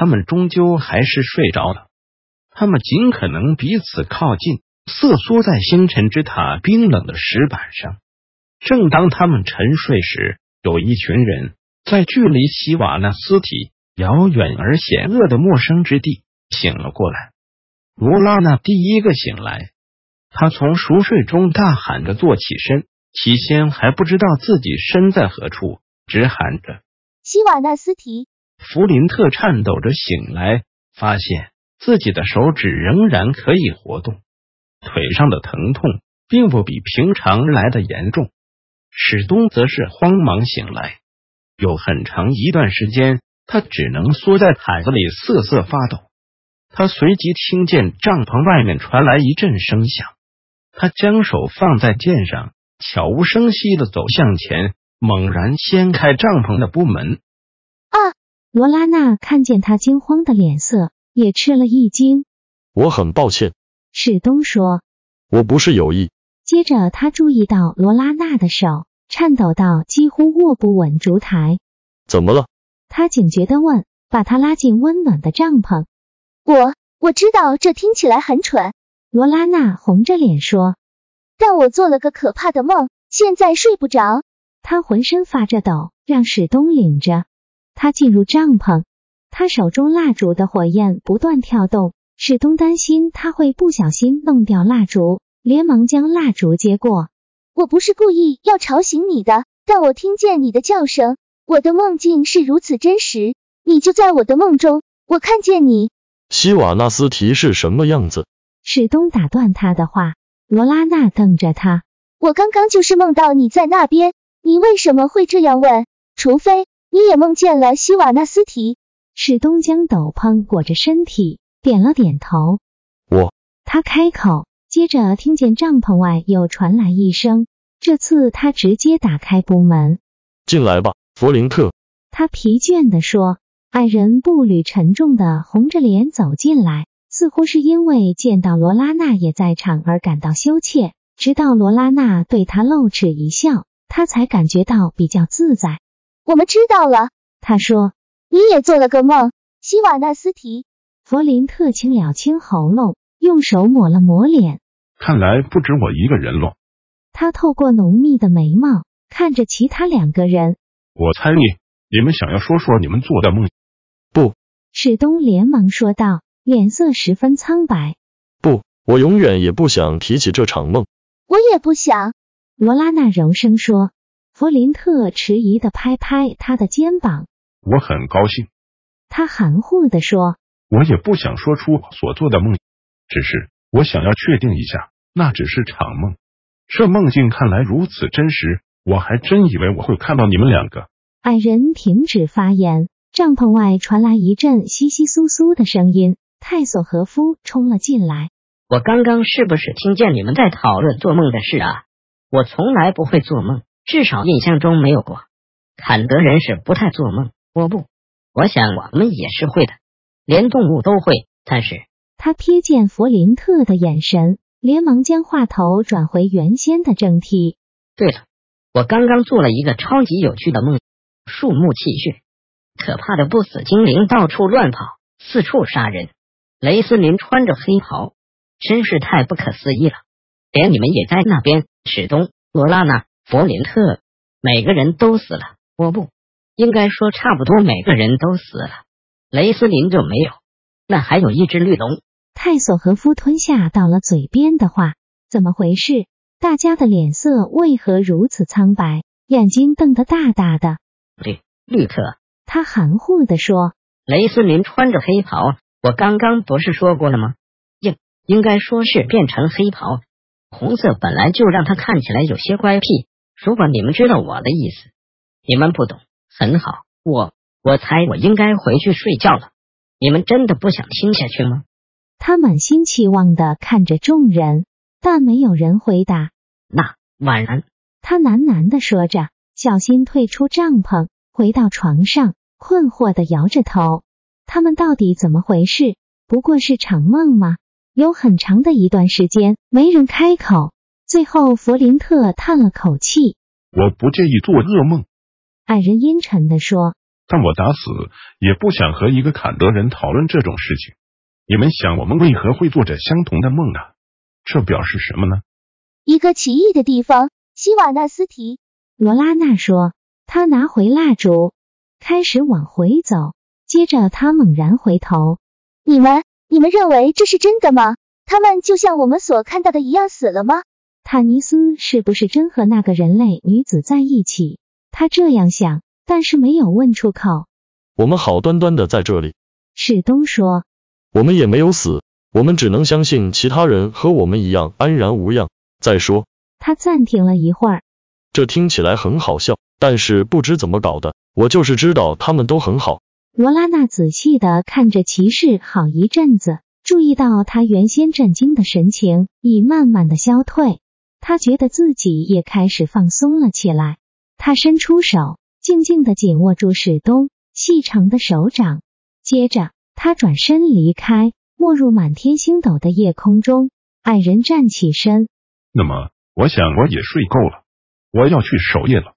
他们终究还是睡着了。他们尽可能彼此靠近，瑟缩在星辰之塔冰冷的石板上。正当他们沉睡时，有一群人在距离希瓦纳斯体遥远而险恶的陌生之地醒了过来。罗拉娜第一个醒来，她从熟睡中大喊着坐起身，起先还不知道自己身在何处，只喊着希瓦纳斯提。弗林特颤抖着醒来，发现自己的手指仍然可以活动，腿上的疼痛并不比平常来的严重。史东则是慌忙醒来，有很长一段时间，他只能缩在毯子里瑟瑟发抖。他随即听见帐篷外面传来一阵声响，他将手放在剑上，悄无声息的走向前，猛然掀开帐篷的布门。啊！罗拉娜看见他惊慌的脸色，也吃了一惊。我很抱歉，史东说，我不是有意。接着他注意到罗拉娜的手颤抖到几乎握不稳烛台。怎么了？他警觉的问，把他拉进温暖的帐篷。我我知道这听起来很蠢，罗拉娜红着脸说，但我做了个可怕的梦，现在睡不着。他浑身发着抖，让史东领着。他进入帐篷，他手中蜡烛的火焰不断跳动。史东担心他会不小心弄掉蜡烛，连忙将蜡烛接过。我不是故意要吵醒你的，但我听见你的叫声。我的梦境是如此真实，你就在我的梦中，我看见你。希瓦纳斯提是什么样子？史东打断他的话。罗拉娜瞪着他。我刚刚就是梦到你在那边。你为什么会这样问？除非。你也梦见了希瓦纳斯提？是东江斗篷裹着身体，点了点头。我，他开口，接着听见帐篷外又传来一声。这次他直接打开布门，进来吧，弗林特。他疲倦地说。矮人步履沉重的红着脸走进来，似乎是因为见到罗拉娜也在场而感到羞怯。直到罗拉娜对他露齿一笑，他才感觉到比较自在。我们知道了，他说，你也做了个梦，希瓦纳斯提。弗林特清了清喉咙，用手抹了抹脸。看来不止我一个人了。他透过浓密的眉毛看着其他两个人。我猜你，你们想要说说你们做的梦？不，史东连忙说道，脸色十分苍白。不，我永远也不想提起这场梦。我也不想。罗拉娜柔声说。弗林特迟疑的拍拍他的肩膀，我很高兴。他含糊的说：“我也不想说出所做的梦，只是我想要确定一下，那只是场梦。这梦境看来如此真实，我还真以为我会看到你们两个。”矮人停止发言，帐篷外传来一阵窸窸窣窣的声音。泰索和夫冲了进来：“我刚刚是不是听见你们在讨论做梦的事啊？我从来不会做梦。”至少印象中没有过，坎德人是不太做梦。我不，我想我们也是会的，连动物都会。但是他瞥见弗林特的眼神，连忙将话头转回原先的正题。对了，我刚刚做了一个超级有趣的梦：树木气血，可怕的不死精灵到处乱跑，四处杀人。雷斯林穿着黑袍，真是太不可思议了。连你们也在那边，史东、罗拉娜。弗林特，每个人都死了。我不应该说，差不多每个人都死了。雷斯林就没有。那还有一只绿龙。泰索和夫吞下到了嘴边的话，怎么回事？大家的脸色为何如此苍白？眼睛瞪得大大的。绿绿特，他含糊的说。雷斯林穿着黑袍，我刚刚不是说过了吗？应应该说是变成黑袍。红色本来就让他看起来有些乖僻。如果你们知道我的意思，你们不懂，很好。我我猜我应该回去睡觉了。你们真的不想听下去吗？他满心期望的看着众人，但没有人回答。那晚安，他喃喃的说着，小心退出帐篷，回到床上，困惑的摇着头。他们到底怎么回事？不过是场梦吗？有很长的一段时间没人开口，最后弗林特叹了口气：“我不介意做噩梦。”矮人阴沉的说：“但我打死也不想和一个坎德人讨论这种事情。你们想，我们为何会做着相同的梦呢？这表示什么呢？”一个奇异的地方，希瓦纳斯提。罗拉娜说：“他拿回蜡烛，开始往回走，接着他猛然回头：‘你们。’”你们认为这是真的吗？他们就像我们所看到的一样死了吗？塔尼斯是不是真和那个人类女子在一起？他这样想，但是没有问出口。我们好端端的在这里，史东说。我们也没有死，我们只能相信其他人和我们一样安然无恙。再说，他暂停了一会儿。这听起来很好笑，但是不知怎么搞的，我就是知道他们都很好。罗拉娜仔细的看着骑士好一阵子，注意到他原先震惊的神情已慢慢的消退，他觉得自己也开始放松了起来。他伸出手，静静的紧握住史东细长的手掌，接着他转身离开，没入满天星斗的夜空中。矮人站起身，那么我想我也睡够了，我要去守夜了。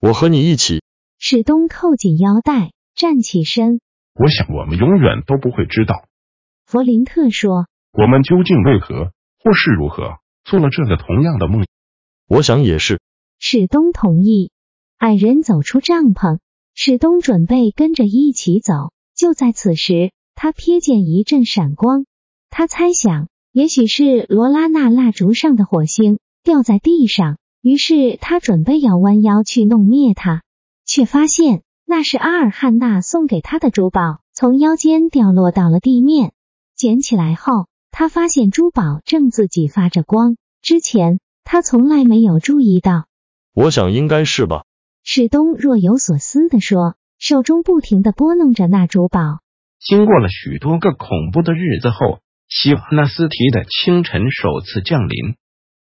我和你一起。史东扣紧腰带。站起身，我想我们永远都不会知道。弗林特说：“我们究竟为何或是如何做了这个同样的梦？”我想也是。史东同意。矮人走出帐篷，史东准备跟着一起走。就在此时，他瞥见一阵闪光，他猜想也许是罗拉娜蜡烛上的火星掉在地上，于是他准备要弯腰去弄灭它，却发现。那是阿尔汉娜送给他的珠宝，从腰间掉落到了地面。捡起来后，他发现珠宝正自己发着光，之前他从来没有注意到。我想应该是吧。史东若有所思地说，手中不停的拨弄着那珠宝。经过了许多个恐怖的日子后，希瓦纳斯提的清晨首次降临，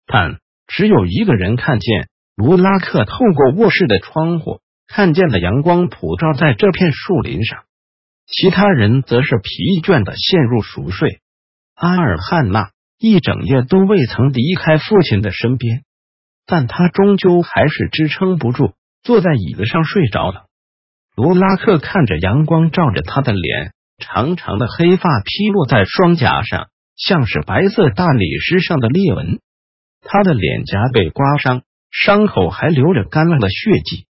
但只有一个人看见卢拉克透过卧室的窗户。看见了阳光普照在这片树林上，其他人则是疲倦的陷入熟睡。阿尔汉娜一整夜都未曾离开父亲的身边，但他终究还是支撑不住，坐在椅子上睡着了。罗拉克看着阳光照着他的脸，长长的黑发披落在双颊上，像是白色大理石上的裂纹。他的脸颊被刮伤，伤口还流着干了的血迹。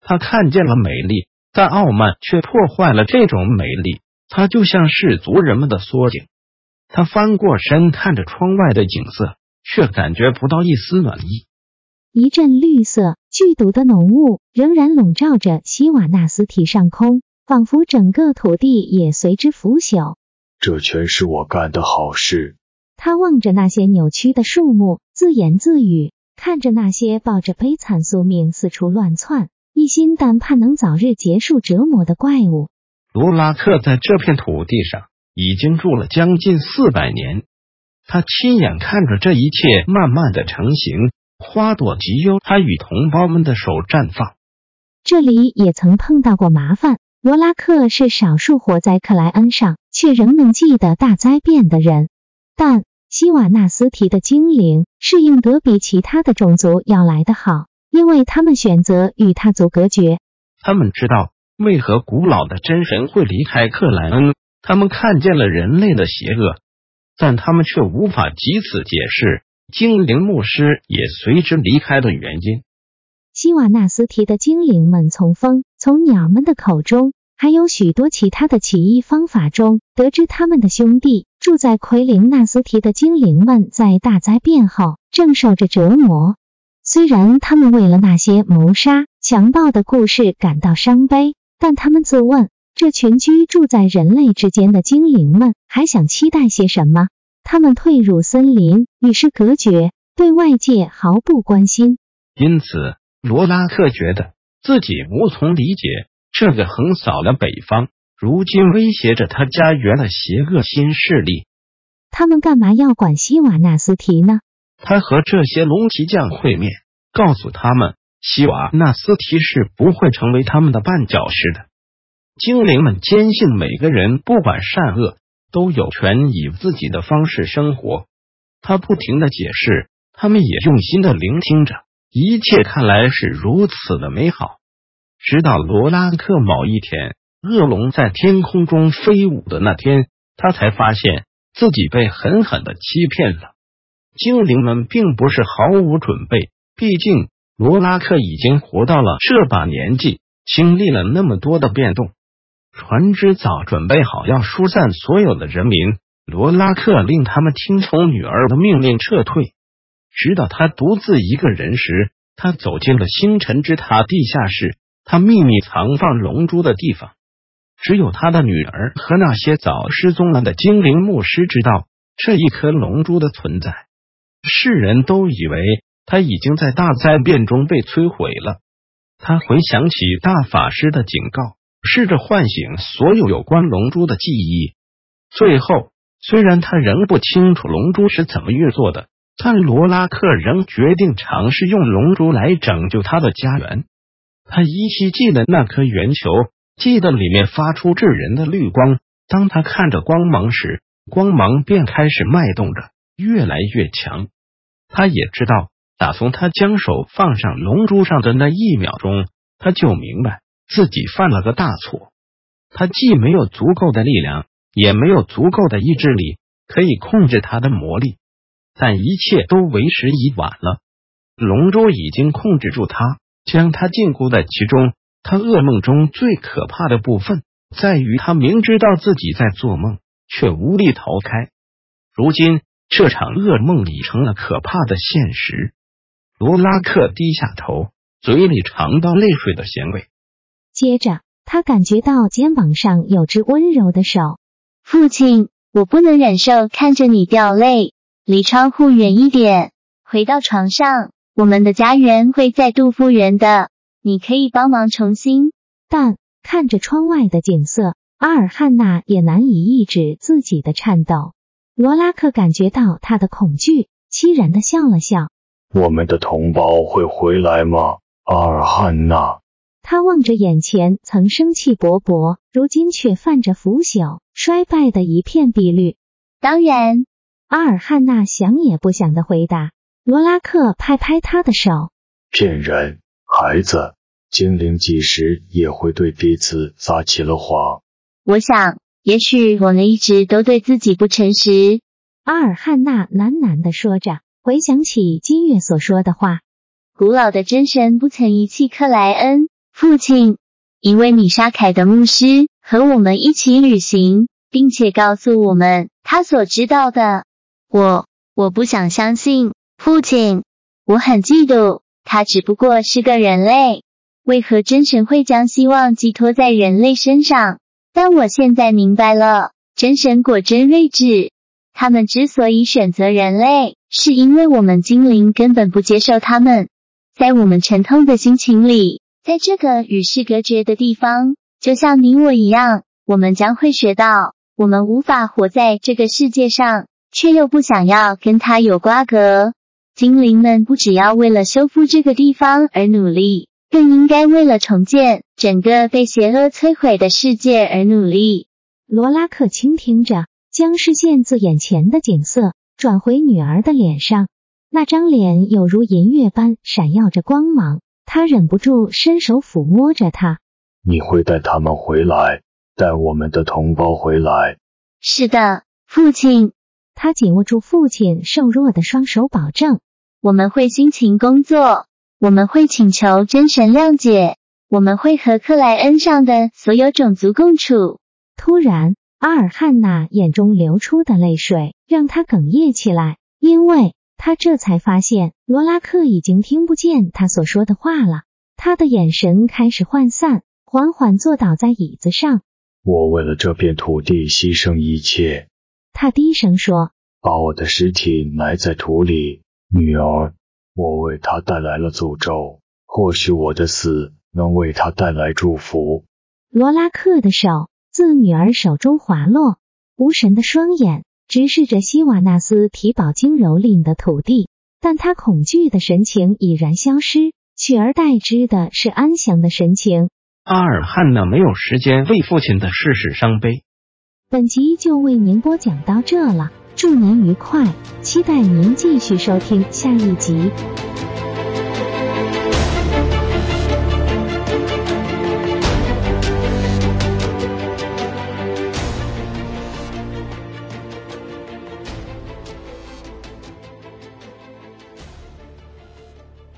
他看见了美丽，但傲慢却破坏了这种美丽。他就像是族人们的缩影。他翻过身看着窗外的景色，却感觉不到一丝暖意。一阵绿色剧毒的浓雾仍然笼罩着希瓦纳斯体上空，仿佛整个土地也随之腐朽。这全是我干的好事。他望着那些扭曲的树木，自言自语，看着那些抱着悲惨宿命四处乱窜。一心但盼能早日结束折磨的怪物。卢拉克在这片土地上已经住了将近四百年，他亲眼看着这一切慢慢的成型，花朵即由他与同胞们的手绽放。这里也曾碰到过麻烦。罗拉克是少数活在克莱恩上却仍能记得大灾变的人，但希瓦纳斯提的精灵适应得比其他的种族要来得好。因为他们选择与他族隔绝，他们知道为何古老的真神会离开克莱恩，他们看见了人类的邪恶，但他们却无法及此解释精灵牧师也随之离开的原因。希瓦纳斯提的精灵们从风、从鸟们的口中，还有许多其他的起义方法中，得知他们的兄弟住在奎林纳斯提的精灵们在大灾变后正受着折磨。虽然他们为了那些谋杀、强暴的故事感到伤悲，但他们自问：这群居住在人类之间的精灵们还想期待些什么？他们退入森林，与世隔绝，对外界毫不关心。因此，罗拉克觉得自己无从理解这个横扫了北方，如今威胁着他家园的邪恶新势力。他们干嘛要管西瓦纳斯提呢？他和这些龙骑将会面，告诉他们西瓦纳斯提是不会成为他们的绊脚石的。精灵们坚信每个人不管善恶，都有权以自己的方式生活。他不停的解释，他们也用心的聆听着，一切看来是如此的美好。直到罗拉克某一天，恶龙在天空中飞舞的那天，他才发现自己被狠狠的欺骗了。精灵们并不是毫无准备，毕竟罗拉克已经活到了这把年纪，经历了那么多的变动。船只早准备好要疏散所有的人民，罗拉克令他们听从女儿的命令撤退。直到他独自一个人时，他走进了星辰之塔地下室，他秘密藏放龙珠的地方，只有他的女儿和那些早失踪了的精灵牧师知道这一颗龙珠的存在。世人都以为他已经在大灾变中被摧毁了。他回想起大法师的警告。试着唤醒所有有关龙珠的记忆。最后，虽然他仍不清楚龙珠是怎么运作的，但罗拉克仍决定尝试用龙珠来拯救他的家园。他依稀记得那颗圆球，记得里面发出炙人的绿光。当他看着光芒时，光芒便开始脉动着，越来越强。他也知道，打从他将手放上龙珠上的那一秒钟，他就明白。自己犯了个大错，他既没有足够的力量，也没有足够的意志力可以控制他的魔力，但一切都为时已晚了。龙珠已经控制住他，将他禁锢在其中。他噩梦中最可怕的部分，在于他明知道自己在做梦，却无力逃开。如今，这场噩梦已成了可怕的现实。罗拉克低下头，嘴里尝到泪水的咸味。接着，他感觉到肩膀上有只温柔的手。父亲，我不能忍受看着你掉泪，离窗户远一点。回到床上，我们的家园会再度复原的。你可以帮忙重新。但看着窗外的景色，阿尔汉娜也难以抑制自己的颤抖。罗拉克感觉到他的恐惧，凄然的笑了笑。我们的同胞会回来吗，阿尔汉娜？他望着眼前曾生气勃勃，如今却泛着腐朽衰败的一片碧绿。当然，阿尔汉娜想也不想的回答。罗拉克拍拍他的手，骗人，孩子，精灵几时也会对彼此撒起了谎。我想，也许我们一直都对自己不诚实。阿尔汉娜喃喃的说着，回想起金月所说的话：古老的真神不曾遗弃克莱恩。父亲，一位米沙凯的牧师和我们一起旅行，并且告诉我们他所知道的。我我不想相信，父亲，我很嫉妒。他只不过是个人类，为何真神会将希望寄托在人类身上？但我现在明白了，真神果真睿智。他们之所以选择人类，是因为我们精灵根本不接受他们。在我们沉痛的心情里。在这个与世隔绝的地方，就像你我一样，我们将会学到，我们无法活在这个世界上，却又不想要跟他有瓜葛。精灵们不只要为了修复这个地方而努力，更应该为了重建整个被邪恶摧毁的世界而努力。罗拉克倾听着，将视线自眼前的景色转回女儿的脸上，那张脸有如银月般闪耀着光芒。他忍不住伸手抚摸着他。你会带他们回来，带我们的同胞回来。是的，父亲。他紧握住父亲瘦弱的双手，保证我们会辛勤工作，我们会请求真神谅解，我们会和克莱恩上的所有种族共处。突然，阿尔汉娜眼中流出的泪水让他哽咽起来，因为。他这才发现，罗拉克已经听不见他所说的话了。他的眼神开始涣散，缓缓坐倒在椅子上。我为了这片土地牺牲一切。他低声说：“把我的尸体埋在土里，女儿。我为她带来了诅咒，或许我的死能为她带来祝福。”罗拉克的手自女儿手中滑落，无神的双眼直视着希瓦纳斯提宝经蹂躏的土地，但他恐惧的神情已然消失，取而代之的是安详的神情。阿尔汉娜没有时间为父亲的逝世伤悲。本集就为您播讲到这了，祝您愉快，期待您继续收听下一集。